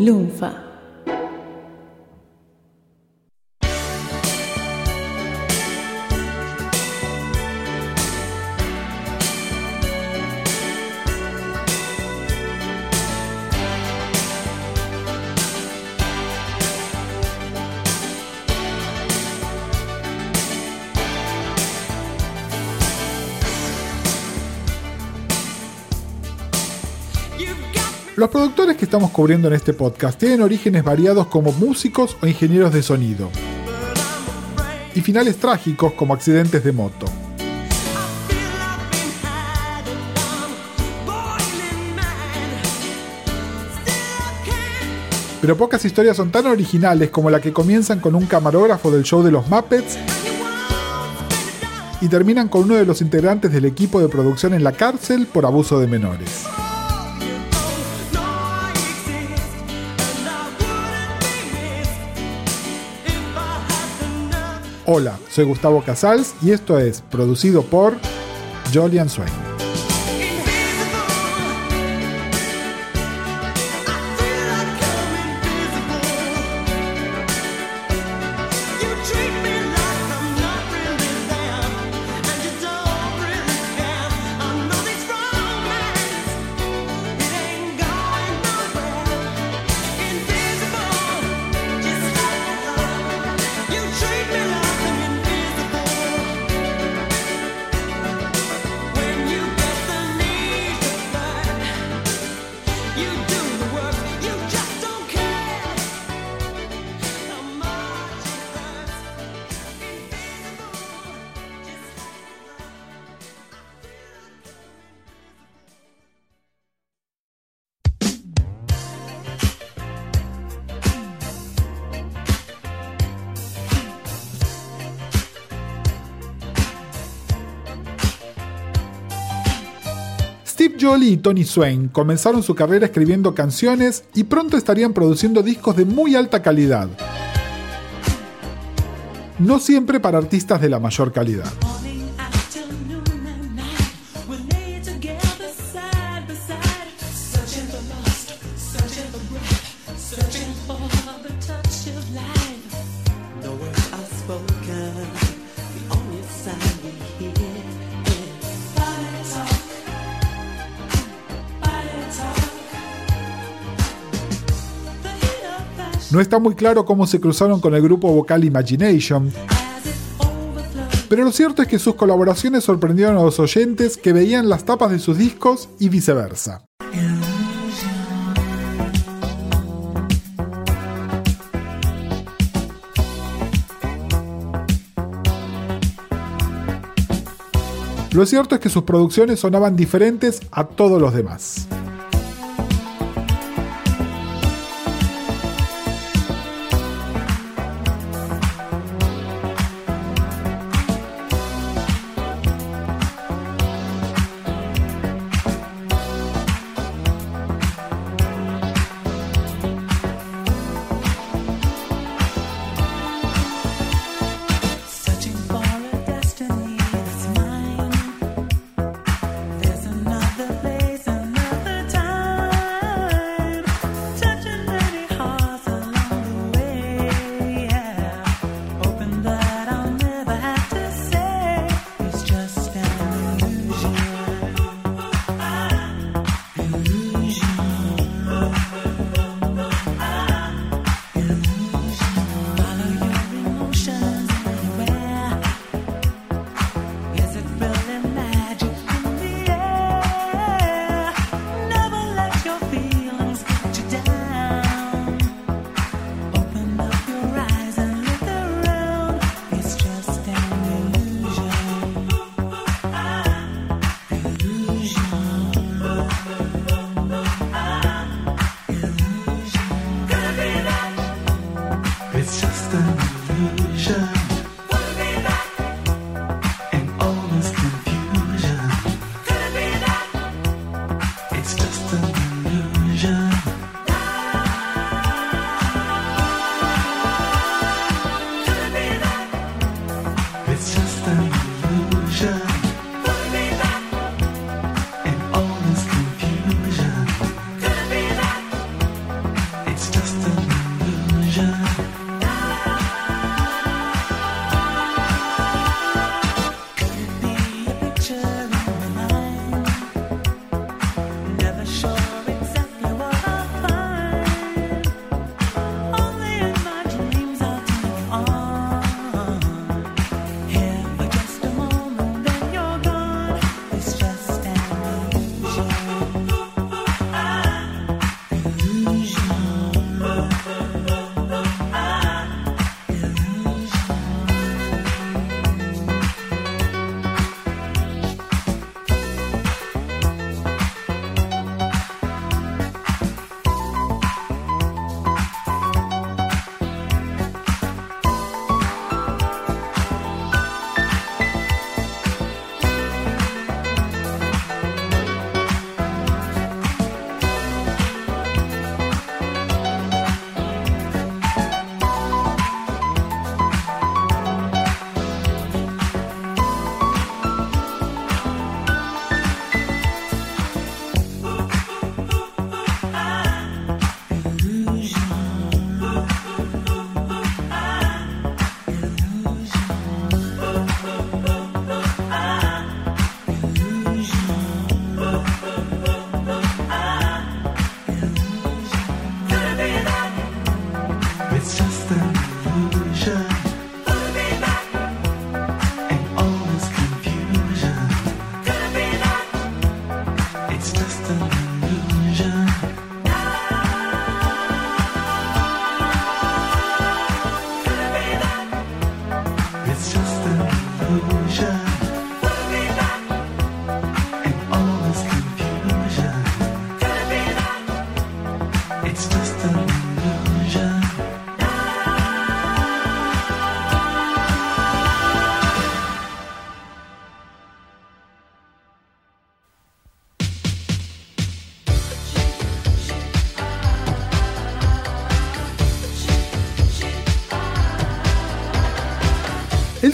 Lunfa. Los productores que estamos cubriendo en este podcast tienen orígenes variados como músicos o ingenieros de sonido. Y finales trágicos como accidentes de moto. Pero pocas historias son tan originales como la que comienzan con un camarógrafo del show de los Muppets y terminan con uno de los integrantes del equipo de producción en la cárcel por abuso de menores. Hola, soy Gustavo Casals y esto es producido por Jolian Swain. Jolly y Tony Swain comenzaron su carrera escribiendo canciones y pronto estarían produciendo discos de muy alta calidad. No siempre para artistas de la mayor calidad. No está muy claro cómo se cruzaron con el grupo vocal Imagination, pero lo cierto es que sus colaboraciones sorprendieron a los oyentes que veían las tapas de sus discos y viceversa. Lo cierto es que sus producciones sonaban diferentes a todos los demás.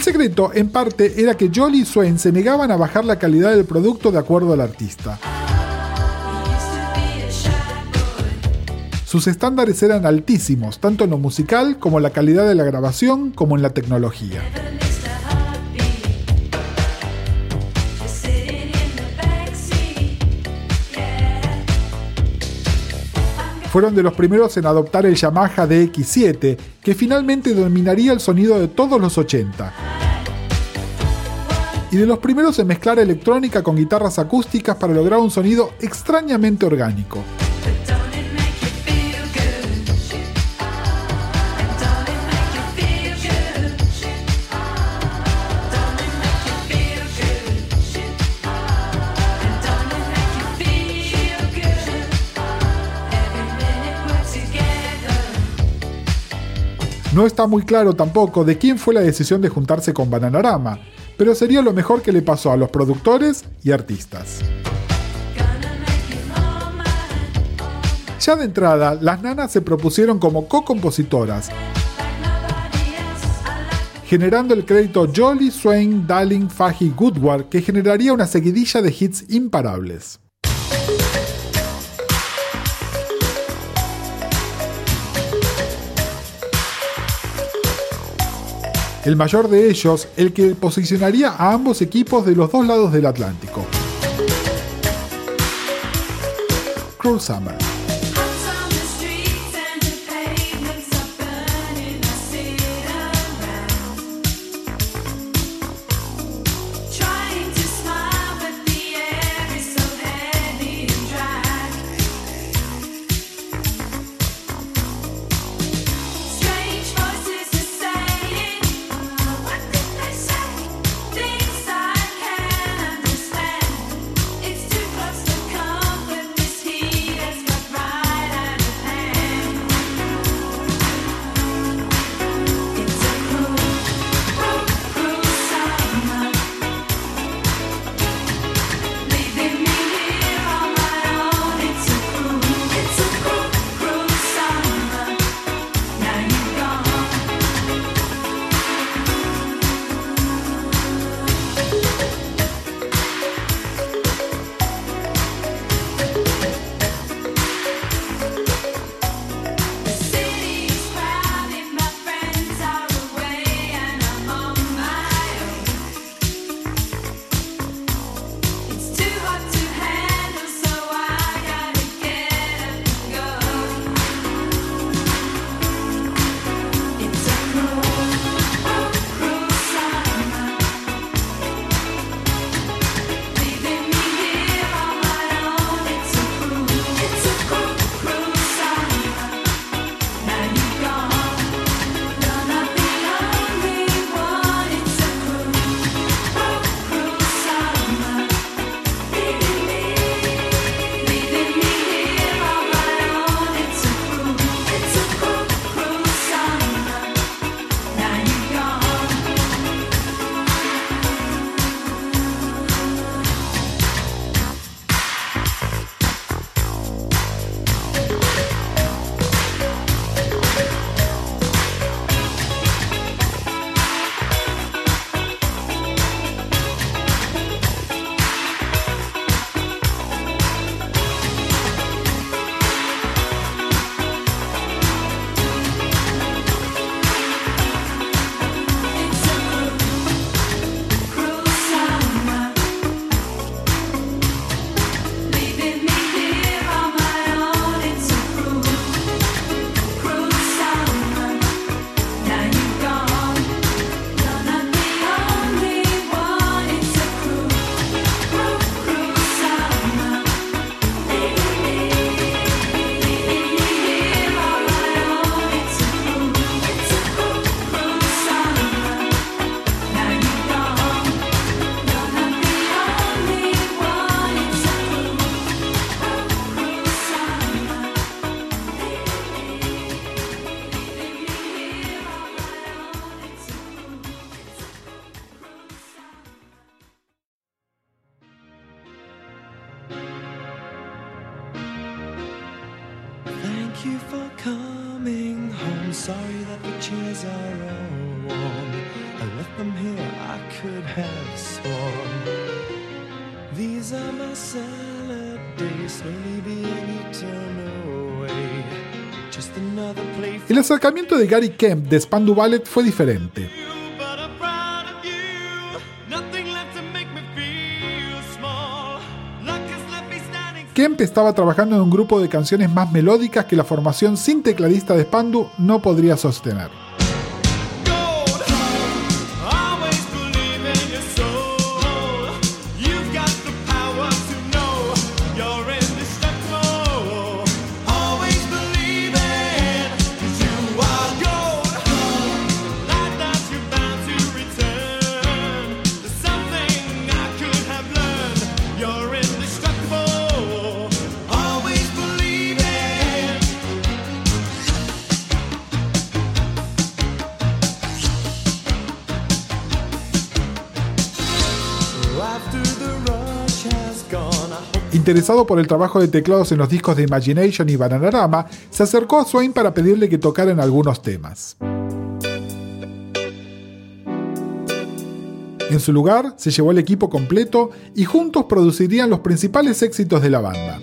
Secreto, en parte, era que Jolly y Swain se negaban a bajar la calidad del producto de acuerdo al artista. Sus estándares eran altísimos, tanto en lo musical como en la calidad de la grabación como en la tecnología. Fueron de los primeros en adoptar el Yamaha DX7, que finalmente dominaría el sonido de todos los 80. Y de los primeros en mezclar electrónica con guitarras acústicas para lograr un sonido extrañamente orgánico. No está muy claro tampoco de quién fue la decisión de juntarse con Bananarama, pero sería lo mejor que le pasó a los productores y artistas. Ya de entrada, las nanas se propusieron como co-compositoras, generando el crédito Jolly, Swain, Darling, Fahy, Goodward, que generaría una seguidilla de hits imparables. El mayor de ellos el que posicionaría a ambos equipos de los dos lados del Atlántico. Cruel Summer. acercamiento de Gary Kemp de Spandu Ballet fue diferente. Kemp estaba trabajando en un grupo de canciones más melódicas que la formación sin tecladista de Spandu no podría sostener. Interesado por el trabajo de teclados en los discos de Imagination y Bananarama, se acercó a Swain para pedirle que tocaran algunos temas. En su lugar, se llevó el equipo completo y juntos producirían los principales éxitos de la banda.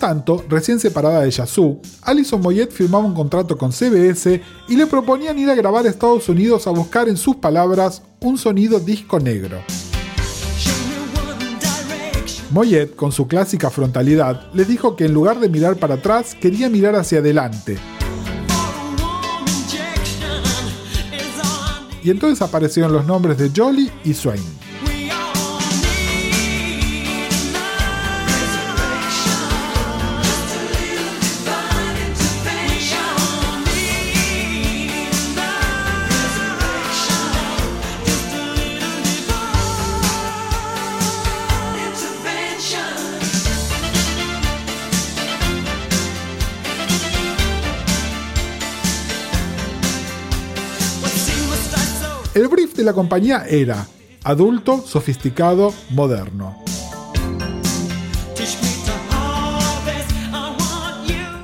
Tanto, recién separada de Yazoo, Alison Moyet firmaba un contrato con CBS y le proponían ir a grabar a Estados Unidos a buscar, en sus palabras, un sonido disco negro. Moyet, con su clásica frontalidad, les dijo que en lugar de mirar para atrás, quería mirar hacia adelante. Y entonces aparecieron los nombres de Jolly y Swain. La compañía era adulto, sofisticado, moderno.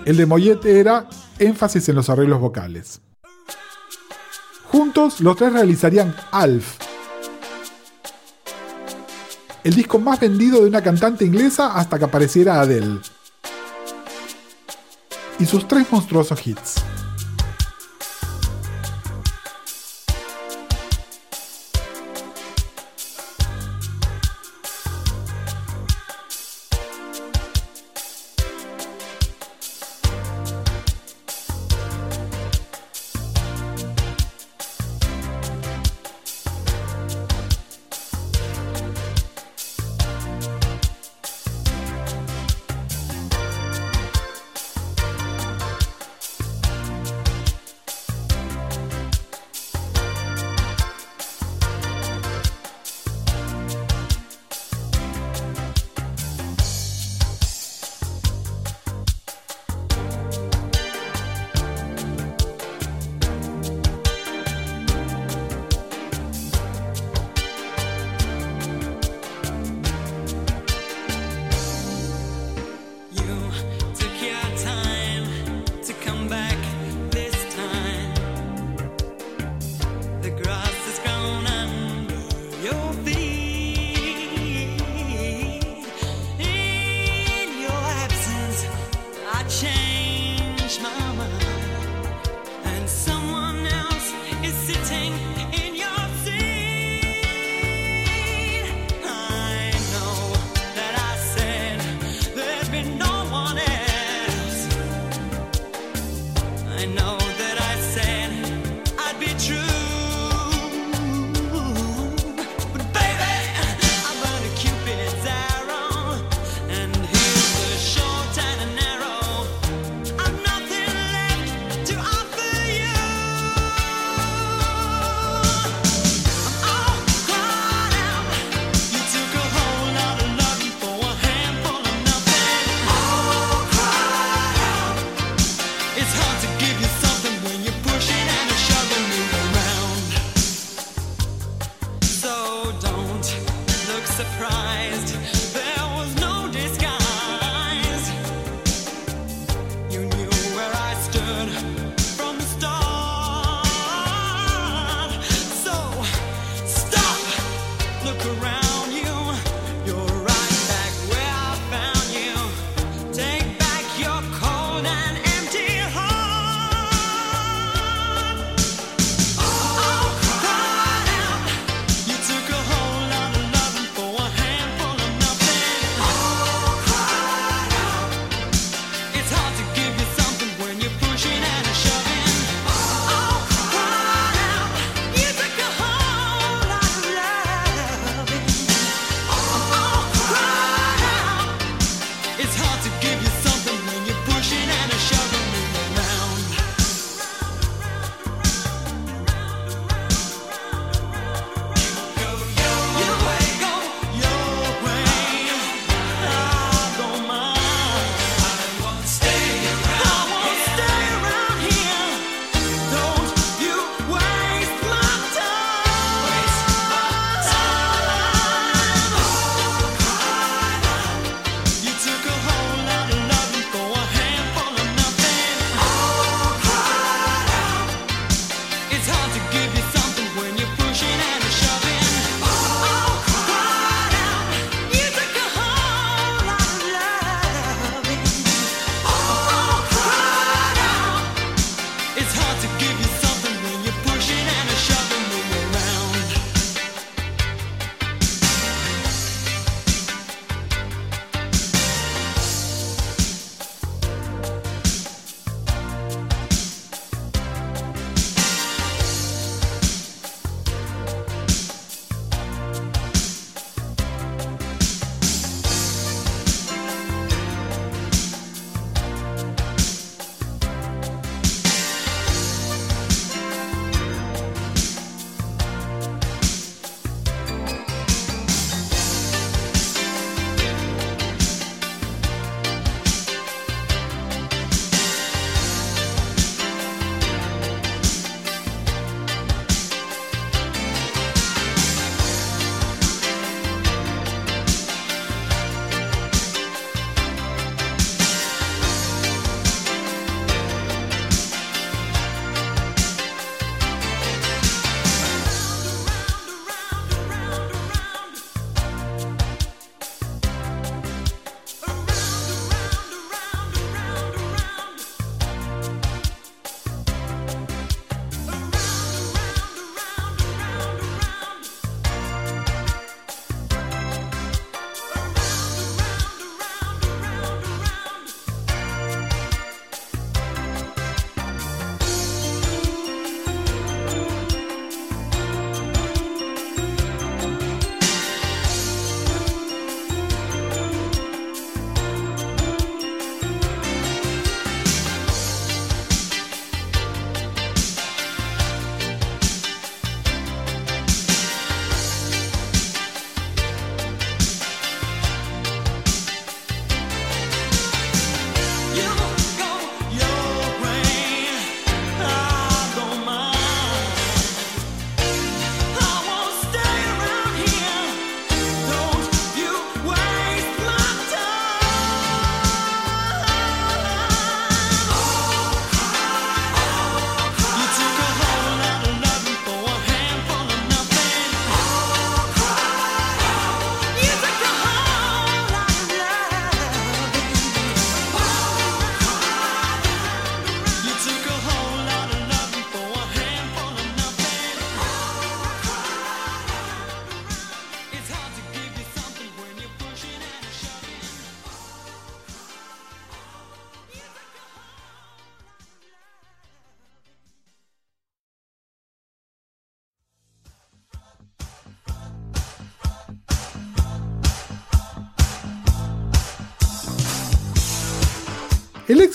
El de Moyet era énfasis en los arreglos vocales. Juntos, los tres realizarían Alf, el disco más vendido de una cantante inglesa hasta que apareciera Adele, y sus tres monstruosos hits.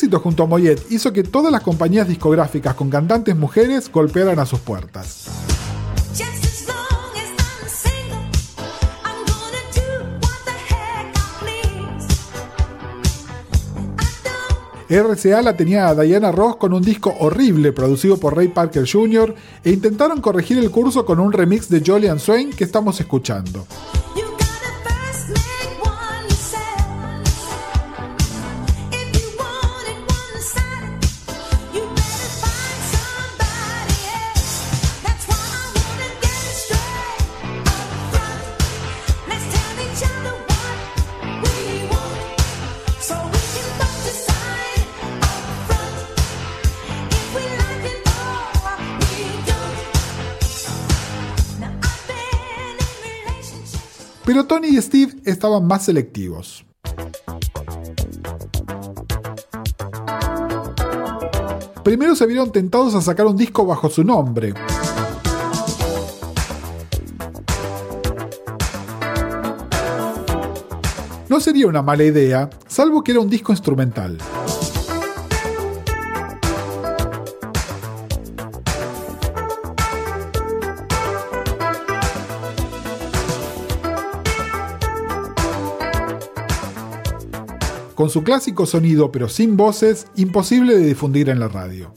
Éxito junto a Moyet hizo que todas las compañías discográficas con cantantes mujeres golpearan a sus puertas. RCA la tenía a Diana Ross con un disco horrible producido por Ray Parker Jr. e intentaron corregir el curso con un remix de Jolly and Swain que estamos escuchando. Y Steve estaban más selectivos. Primero se vieron tentados a sacar un disco bajo su nombre. No sería una mala idea, salvo que era un disco instrumental. Con su clásico sonido pero sin voces, imposible de difundir en la radio.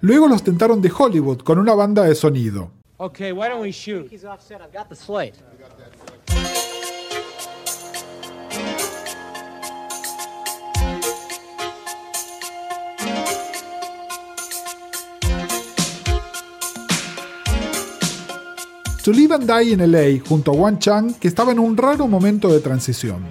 Luego los tentaron de Hollywood con una banda de sonido. Okay, why don't we shoot? He's offset. I've got the slate. To Live and Die in LA junto a Wan Chang, que estaba en un raro momento de transición.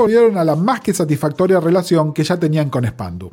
volvieron a la más que satisfactoria relación que ya tenían con Spandu.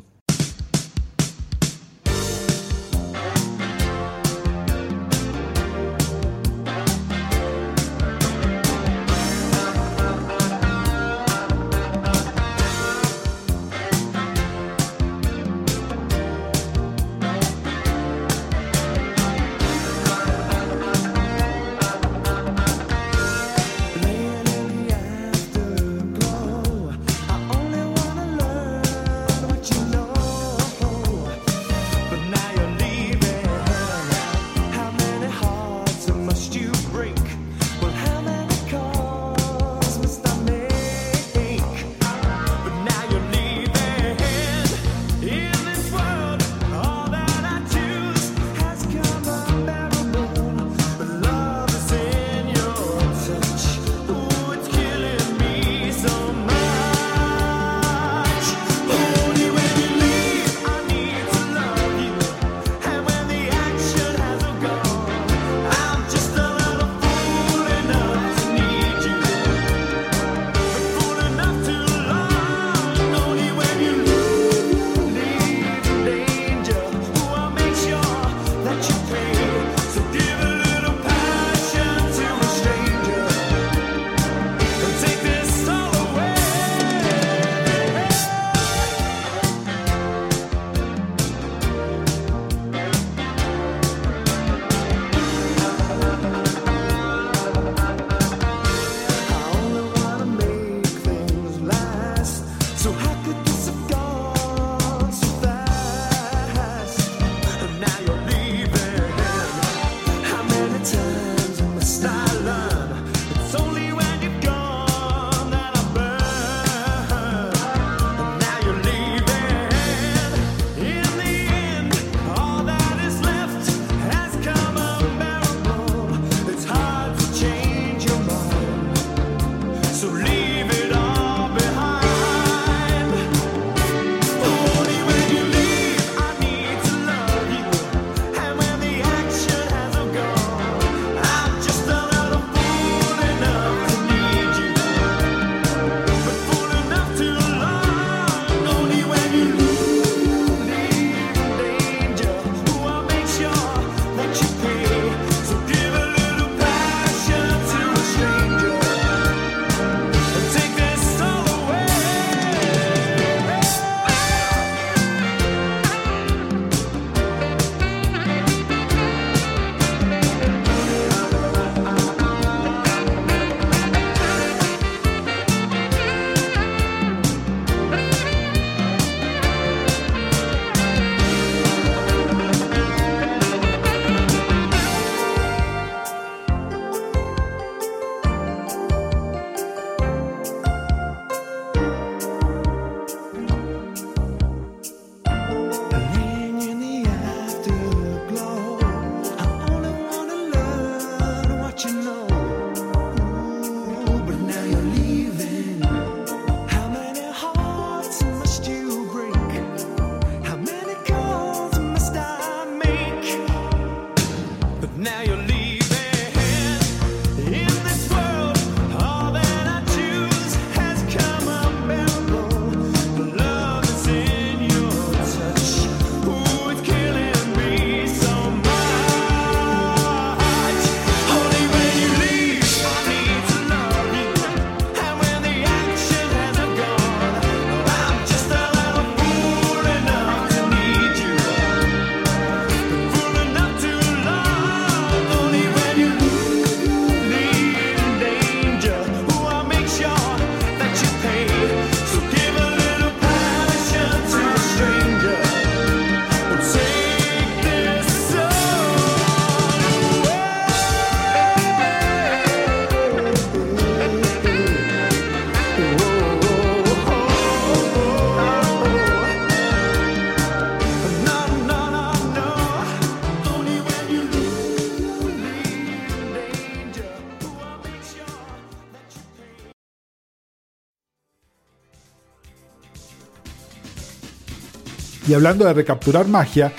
Y hablando de recapturar magia,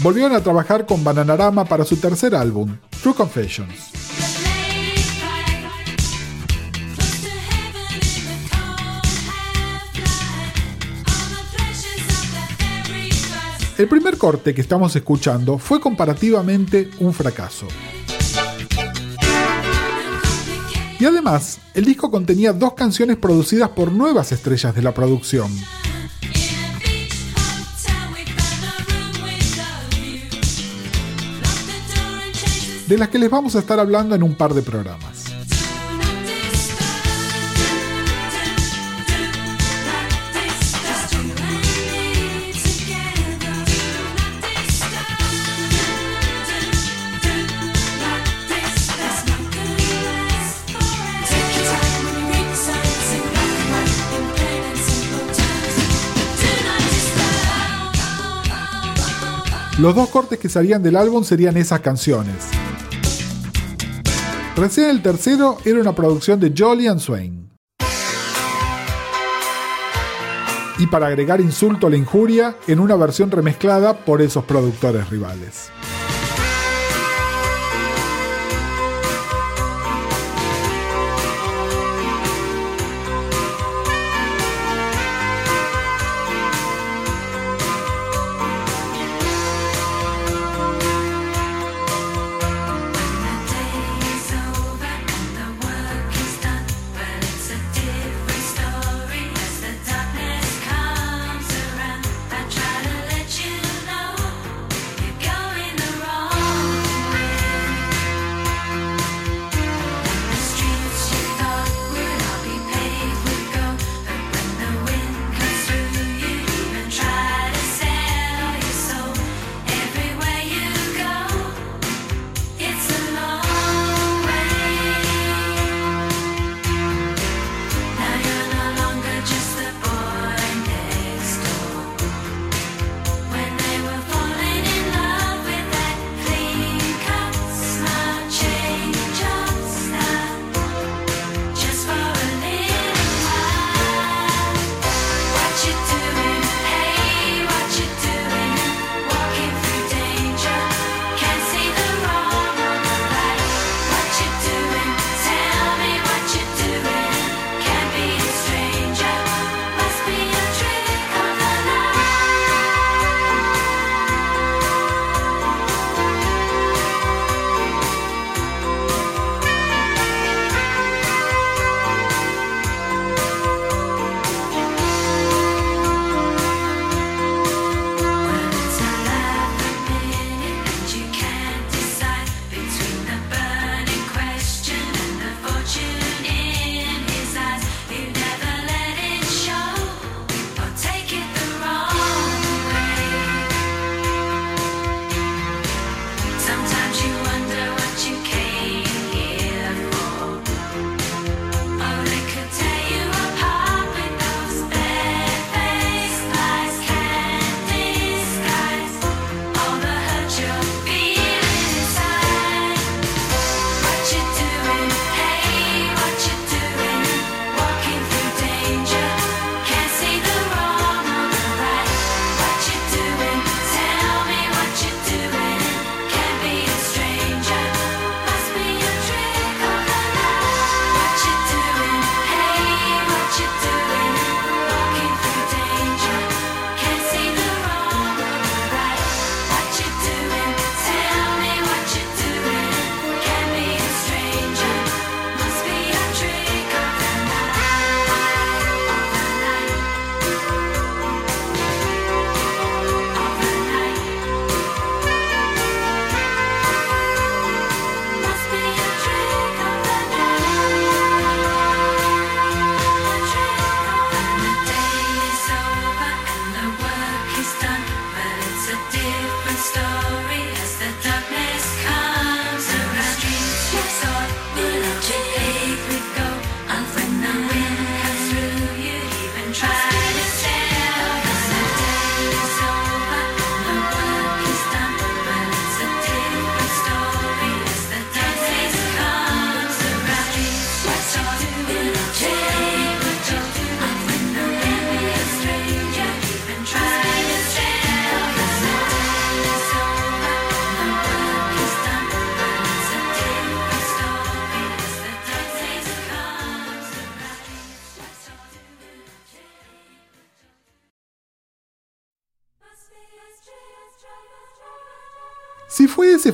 volvieron a trabajar con Bananarama para su tercer álbum, True Confessions. El primer corte que estamos escuchando fue comparativamente un fracaso. Y además, el disco contenía dos canciones producidas por nuevas estrellas de la producción. De las que les vamos a estar hablando en un par de programas. Los dos cortes que salían del álbum serían esas canciones. Recién el tercero era una producción de Jolly and Swain. Y para agregar insulto a la injuria, en una versión remezclada por esos productores rivales.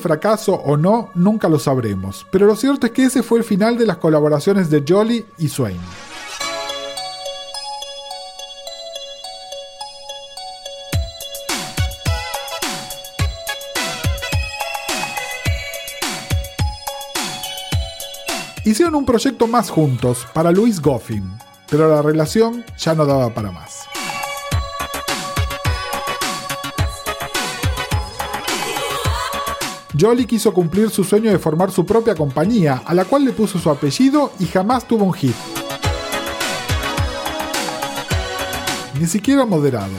fracaso o no, nunca lo sabremos, pero lo cierto es que ese fue el final de las colaboraciones de Jolly y Swain. Hicieron un proyecto más juntos para Luis Goffin, pero la relación ya no daba para más. Jolly quiso cumplir su sueño de formar su propia compañía, a la cual le puso su apellido y jamás tuvo un hit. Ni siquiera moderado.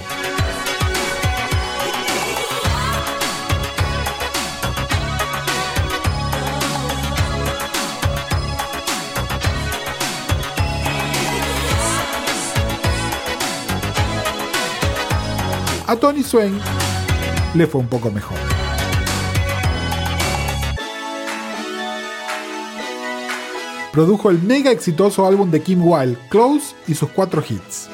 A Tony Swain le fue un poco mejor. produjo el mega exitoso álbum de Kim Wilde, Close, y sus cuatro hits.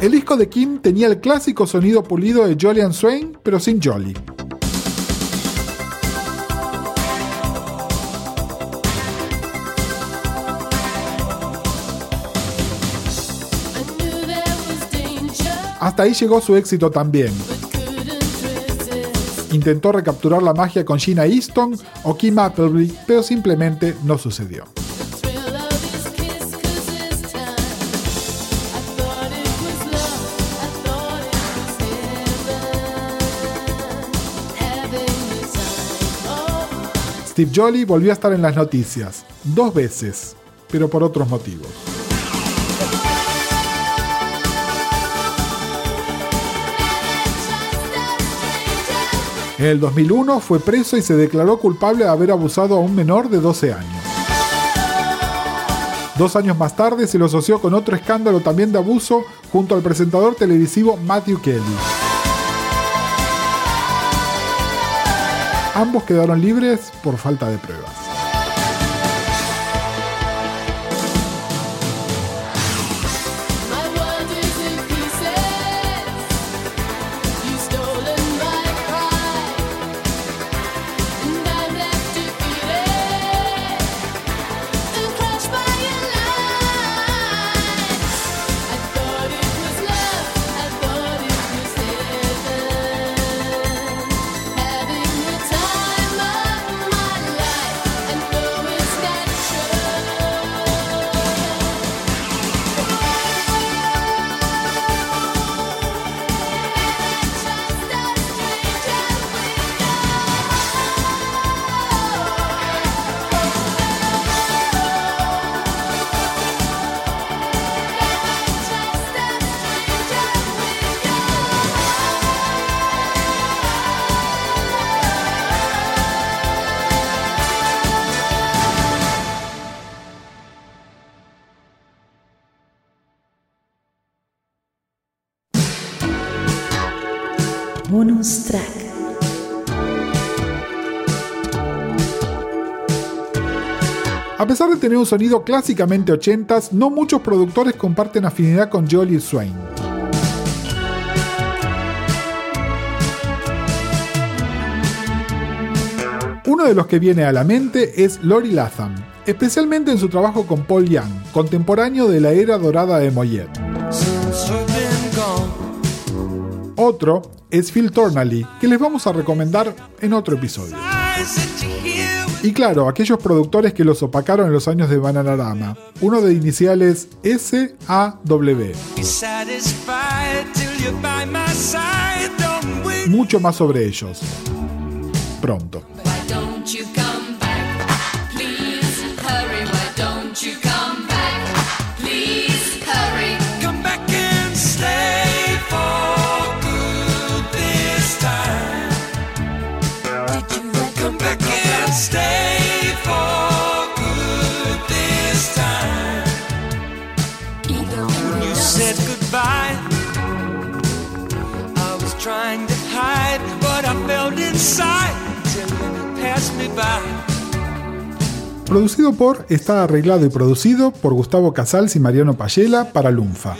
El disco de Kim tenía el clásico sonido pulido de Jolly Swain, pero sin Jolly. Hasta ahí llegó su éxito también. Intentó recapturar la magia con Gina Easton o Kim Appleby, pero simplemente no sucedió. Steve Jolly volvió a estar en las noticias, dos veces, pero por otros motivos. En el 2001 fue preso y se declaró culpable de haber abusado a un menor de 12 años. Dos años más tarde se lo asoció con otro escándalo también de abuso junto al presentador televisivo Matthew Kelly. Ambos quedaron libres por falta de pruebas. De tener un sonido clásicamente 80s, no muchos productores comparten afinidad con Jolly Swain. Uno de los que viene a la mente es Lori Latham, especialmente en su trabajo con Paul Young, contemporáneo de la era dorada de Moyet. Otro es Phil Tornally, que les vamos a recomendar en otro episodio. Y claro, aquellos productores que los opacaron en los años de Bananarama, uno de iniciales SAW. Mucho más sobre ellos. Pronto. Producido por, está arreglado y producido por Gustavo Casals y Mariano Payela para Lunfa.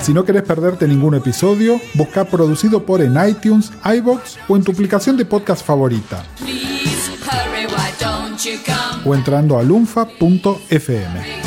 Si no querés perderte ningún episodio, busca producido por en iTunes, iBox o en tu aplicación de podcast favorita Please hurry. Why don't you come? o entrando a lunfa.fm.